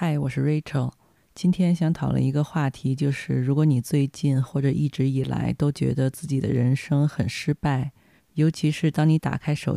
嗨，我是 Rachel。今天想讨论一个话题，就是如果你最近或者一直以来都觉得自己的人生很失败，尤其是当你打开手。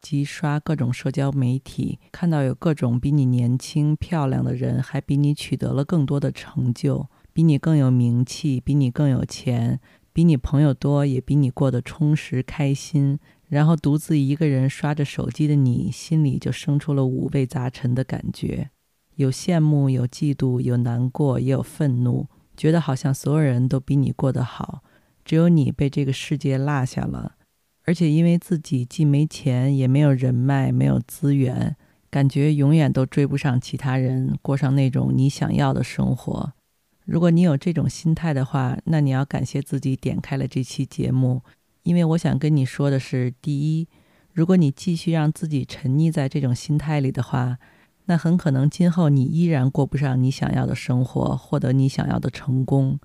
即刷各种社交媒体，看到有各种比你年轻漂亮的人，还比你取得了更多的成就，比你更有名气，比你更有钱，比你朋友多，也比你过得充实开心。然后独自一个人刷着手机的你，心里就生出了五味杂陈的感觉：有羡慕，有嫉妒，有难过，也有愤怒，觉得好像所有人都比你过得好，只有你被这个世界落下了。而且因为自己既没钱，也没有人脉，没有资源，感觉永远都追不上其他人，过上那种你想要的生活。如果你有这种心态的话，那你要感谢自己点开了这期节目，因为我想跟你说的是：第一，如果你继续让自己沉溺在这种心态里的话，那很可能今后你依然过不上你想要的生活，获得你想要的成功。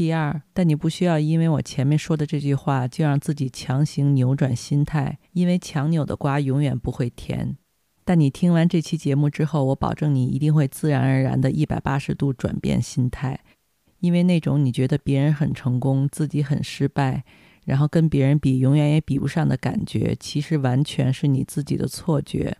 第二，但你不需要因为我前面说的这句话就让自己强行扭转心态，因为强扭的瓜永远不会甜。但你听完这期节目之后，我保证你一定会自然而然的一百八十度转变心态，因为那种你觉得别人很成功，自己很失败，然后跟别人比永远也比不上的感觉，其实完全是你自己的错觉。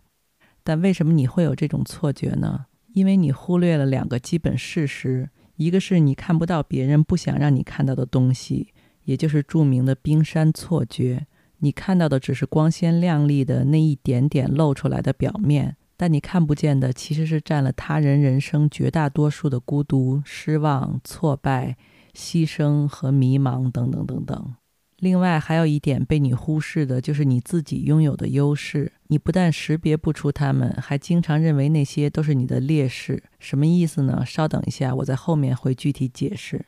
但为什么你会有这种错觉呢？因为你忽略了两个基本事实。一个是你看不到别人不想让你看到的东西，也就是著名的冰山错觉。你看到的只是光鲜亮丽的那一点点露出来的表面，但你看不见的其实是占了他人人生绝大多数的孤独、失望、挫败、牺牲和迷茫等等等等。另外还有一点被你忽视的，就是你自己拥有的优势。你不但识别不出他们，还经常认为那些都是你的劣势。什么意思呢？稍等一下，我在后面会具体解释。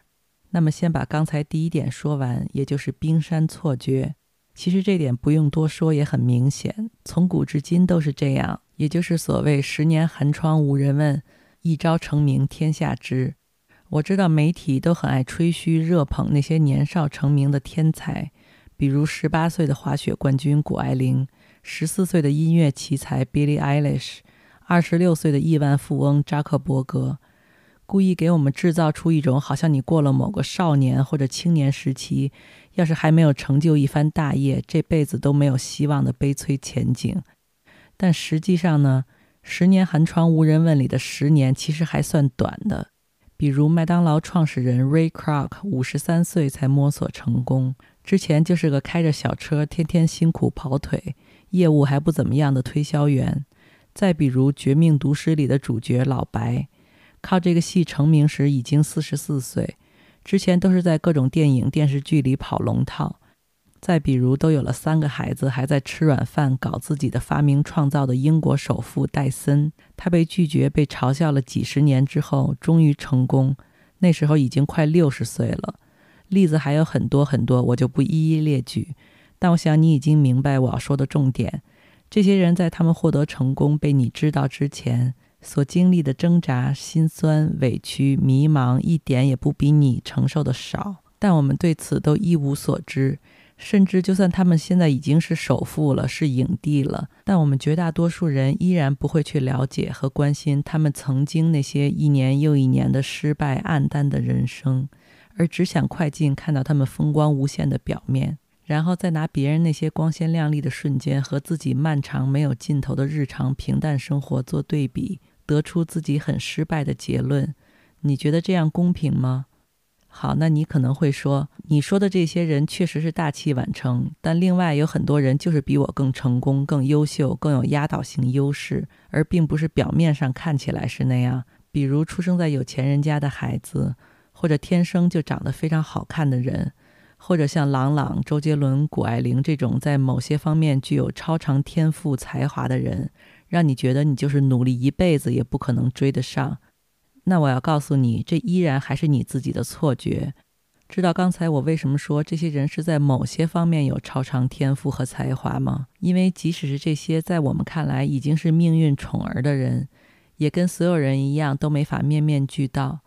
那么先把刚才第一点说完，也就是冰山错觉。其实这点不用多说，也很明显，从古至今都是这样。也就是所谓“十年寒窗无人问，一朝成名天下知”。我知道媒体都很爱吹嘘、热捧那些年少成名的天才，比如十八岁的滑雪冠军谷爱凌，十四岁的音乐奇才 Billie Eilish，二十六岁的亿万富翁扎克伯格，故意给我们制造出一种好像你过了某个少年或者青年时期，要是还没有成就一番大业，这辈子都没有希望的悲催前景。但实际上呢，十年寒窗无人问里的十年其实还算短的。比如麦当劳创始人 Ray Kroc 五十三岁才摸索成功，之前就是个开着小车、天天辛苦跑腿、业务还不怎么样的推销员。再比如《绝命毒师》里的主角老白，靠这个戏成名时已经四十四岁，之前都是在各种电影、电视剧里跑龙套。再比如，都有了三个孩子，还在吃软饭、搞自己的发明创造的英国首富戴森，他被拒绝、被嘲笑了几十年之后，终于成功。那时候已经快六十岁了。例子还有很多很多，我就不一一列举。但我想你已经明白我要说的重点：这些人在他们获得成功、被你知道之前，所经历的挣扎、心酸、委屈、迷茫，一点也不比你承受的少。但我们对此都一无所知。甚至，就算他们现在已经是首富了，是影帝了，但我们绝大多数人依然不会去了解和关心他们曾经那些一年又一年的失败、黯淡的人生，而只想快进看到他们风光无限的表面，然后再拿别人那些光鲜亮丽的瞬间和自己漫长没有尽头的日常平淡生活做对比，得出自己很失败的结论。你觉得这样公平吗？好，那你可能会说，你说的这些人确实是大器晚成，但另外有很多人就是比我更成功、更优秀、更有压倒性优势，而并不是表面上看起来是那样。比如出生在有钱人家的孩子，或者天生就长得非常好看的人，或者像郎朗、周杰伦、谷爱凌这种在某些方面具有超常天赋才华的人，让你觉得你就是努力一辈子也不可能追得上。那我要告诉你，这依然还是你自己的错觉。知道刚才我为什么说这些人是在某些方面有超常天赋和才华吗？因为即使是这些在我们看来已经是命运宠儿的人，也跟所有人一样都没法面面俱到。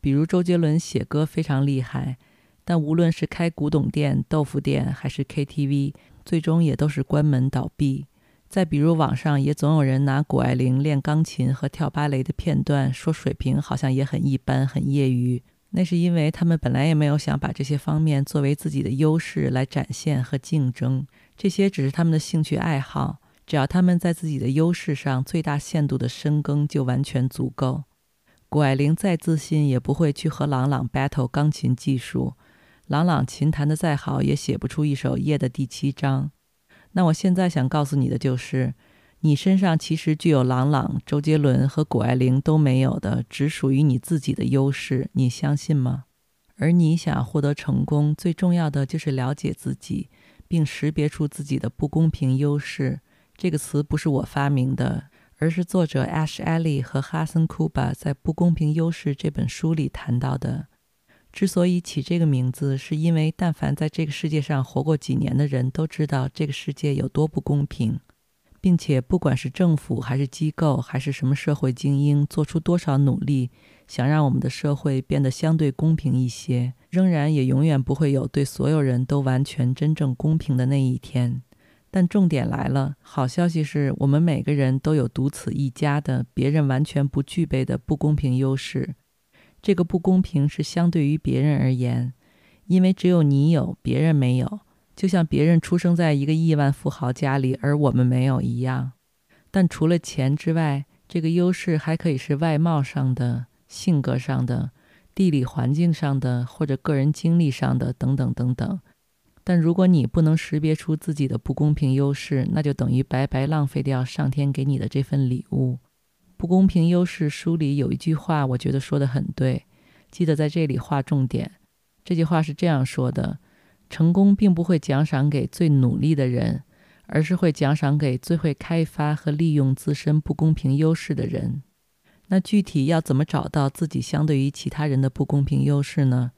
比如周杰伦写歌非常厉害，但无论是开古董店、豆腐店还是 KTV，最终也都是关门倒闭。再比如网上也总有人拿谷爱凌练钢琴和跳芭蕾的片段，说水平好像也很一般、很业余。那是因为他们本来也没有想把这些方面作为自己的优势来展现和竞争，这些只是他们的兴趣爱好。只要他们在自己的优势上最大限度的深耕，就完全足够。谷爱凌再自信，也不会去和朗朗 battle 钢琴技术。朗朗琴弹得再好，也写不出一首《夜的第七章》。那我现在想告诉你的就是。你身上其实具有朗朗、周杰伦和谷爱凌都没有的，只属于你自己的优势，你相信吗？而你想获得成功，最重要的就是了解自己，并识别出自己的不公平优势。这个词不是我发明的，而是作者 Ash Ellie 和哈森库巴在《不公平优势》这本书里谈到的。之所以起这个名字，是因为但凡在这个世界上活过几年的人都知道这个世界有多不公平。并且，不管是政府还是机构，还是什么社会精英，做出多少努力，想让我们的社会变得相对公平一些，仍然也永远不会有对所有人都完全真正公平的那一天。但重点来了，好消息是我们每个人都有独此一家的、别人完全不具备的不公平优势。这个不公平是相对于别人而言，因为只有你有，别人没有。就像别人出生在一个亿万富豪家里，而我们没有一样。但除了钱之外，这个优势还可以是外貌上的、性格上的、地理环境上的，或者个人经历上的，等等等等。但如果你不能识别出自己的不公平优势，那就等于白白浪费掉上天给你的这份礼物。不公平优势书里有一句话，我觉得说得很对，记得在这里划重点。这句话是这样说的。成功并不会奖赏给最努力的人，而是会奖赏给最会开发和利用自身不公平优势的人。那具体要怎么找到自己相对于其他人的不公平优势呢？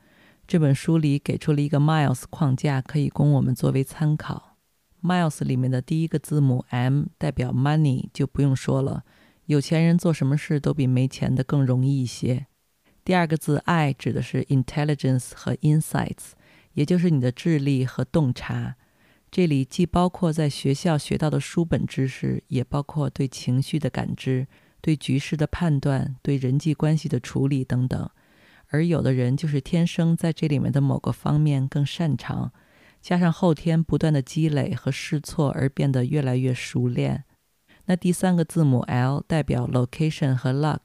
这本书里给出了一个 Miles 框架，可以供我们作为参考。Miles 里面的第一个字母 M 代表 Money，就不用说了，有钱人做什么事都比没钱的更容易一些。第二个字 I 指的是 Intelligence 和 Insights。也就是你的智力和洞察，这里既包括在学校学到的书本知识，也包括对情绪的感知、对局势的判断、对人际关系的处理等等。而有的人就是天生在这里面的某个方面更擅长，加上后天不断的积累和试错而变得越来越熟练。那第三个字母 L 代表 location 和 luck，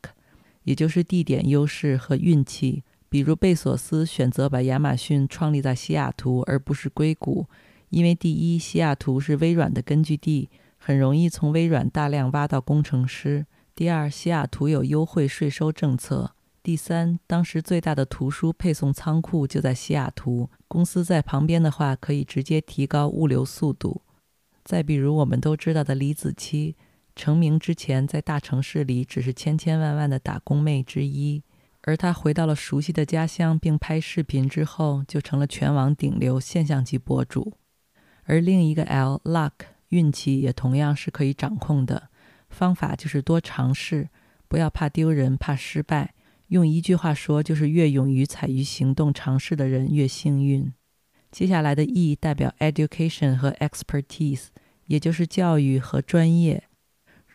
也就是地点优势和运气。比如贝索斯选择把亚马逊创立在西雅图而不是硅谷，因为第一，西雅图是微软的根据地，很容易从微软大量挖到工程师；第二，西雅图有优惠税收政策；第三，当时最大的图书配送仓库就在西雅图，公司在旁边的话可以直接提高物流速度。再比如我们都知道的李子柒，成名之前在大城市里只是千千万万的打工妹之一。而他回到了熟悉的家乡，并拍视频之后，就成了全网顶流现象级博主。而另一个 L luck 运气也同样是可以掌控的，方法就是多尝试，不要怕丢人、怕失败。用一句话说，就是越勇于采于行动尝试的人越幸运。接下来的 E 代表 education 和 expertise，也就是教育和专业。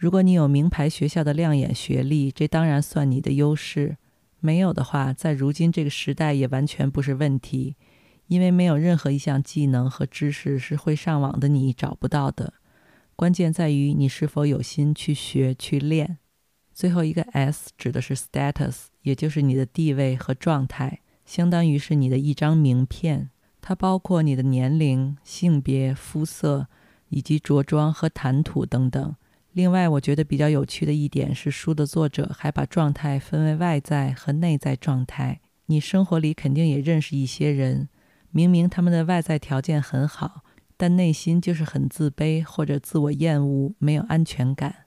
如果你有名牌学校的亮眼学历，这当然算你的优势。没有的话，在如今这个时代也完全不是问题，因为没有任何一项技能和知识是会上网的你找不到的。关键在于你是否有心去学去练。最后一个 S 指的是 status，也就是你的地位和状态，相当于是你的一张名片，它包括你的年龄、性别、肤色以及着装和谈吐等等。另外，我觉得比较有趣的一点是，书的作者还把状态分为外在和内在状态。你生活里肯定也认识一些人，明明他们的外在条件很好，但内心就是很自卑或者自我厌恶，没有安全感。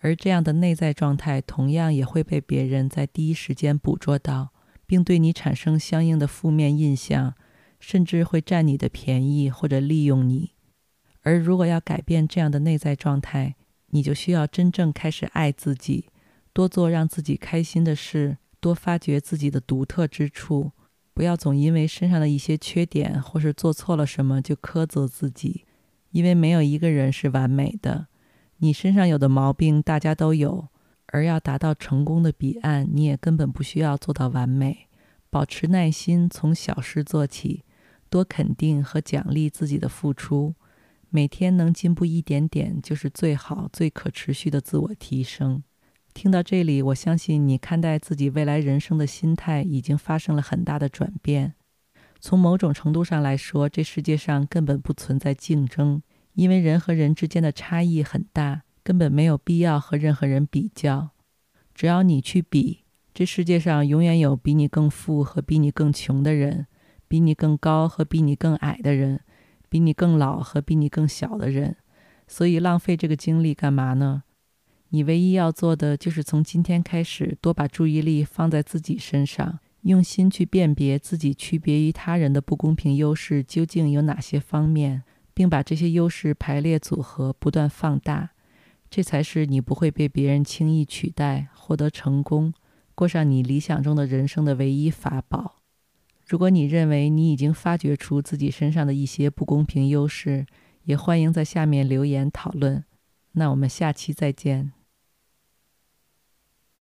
而这样的内在状态同样也会被别人在第一时间捕捉到，并对你产生相应的负面印象，甚至会占你的便宜或者利用你。而如果要改变这样的内在状态，你就需要真正开始爱自己，多做让自己开心的事，多发掘自己的独特之处，不要总因为身上的一些缺点或是做错了什么就苛责自己，因为没有一个人是完美的。你身上有的毛病，大家都有，而要达到成功的彼岸，你也根本不需要做到完美。保持耐心，从小事做起，多肯定和奖励自己的付出，每天能进步一点点，就是最好、最可持续的自我提升。听到这里，我相信你看待自己未来人生的心态已经发生了很大的转变。从某种程度上来说，这世界上根本不存在竞争。因为人和人之间的差异很大，根本没有必要和任何人比较。只要你去比，这世界上永远有比你更富和比你更穷的人，比你更高和比你更矮的人，比你更老和比你更小的人。所以浪费这个精力干嘛呢？你唯一要做的就是从今天开始，多把注意力放在自己身上，用心去辨别自己区别于他人的不公平优势究竟有哪些方面。并把这些优势排列组合，不断放大，这才是你不会被别人轻易取代、获得成功、过上你理想中的人生的唯一法宝。如果你认为你已经发掘出自己身上的一些不公平优势，也欢迎在下面留言讨论。那我们下期再见。